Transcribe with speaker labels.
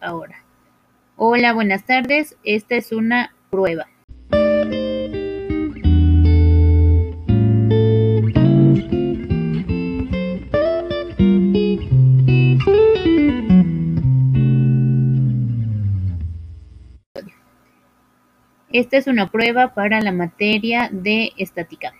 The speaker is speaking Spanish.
Speaker 1: ahora. Hola, buenas tardes. Esta es una prueba. Esta es una prueba para la materia de estática.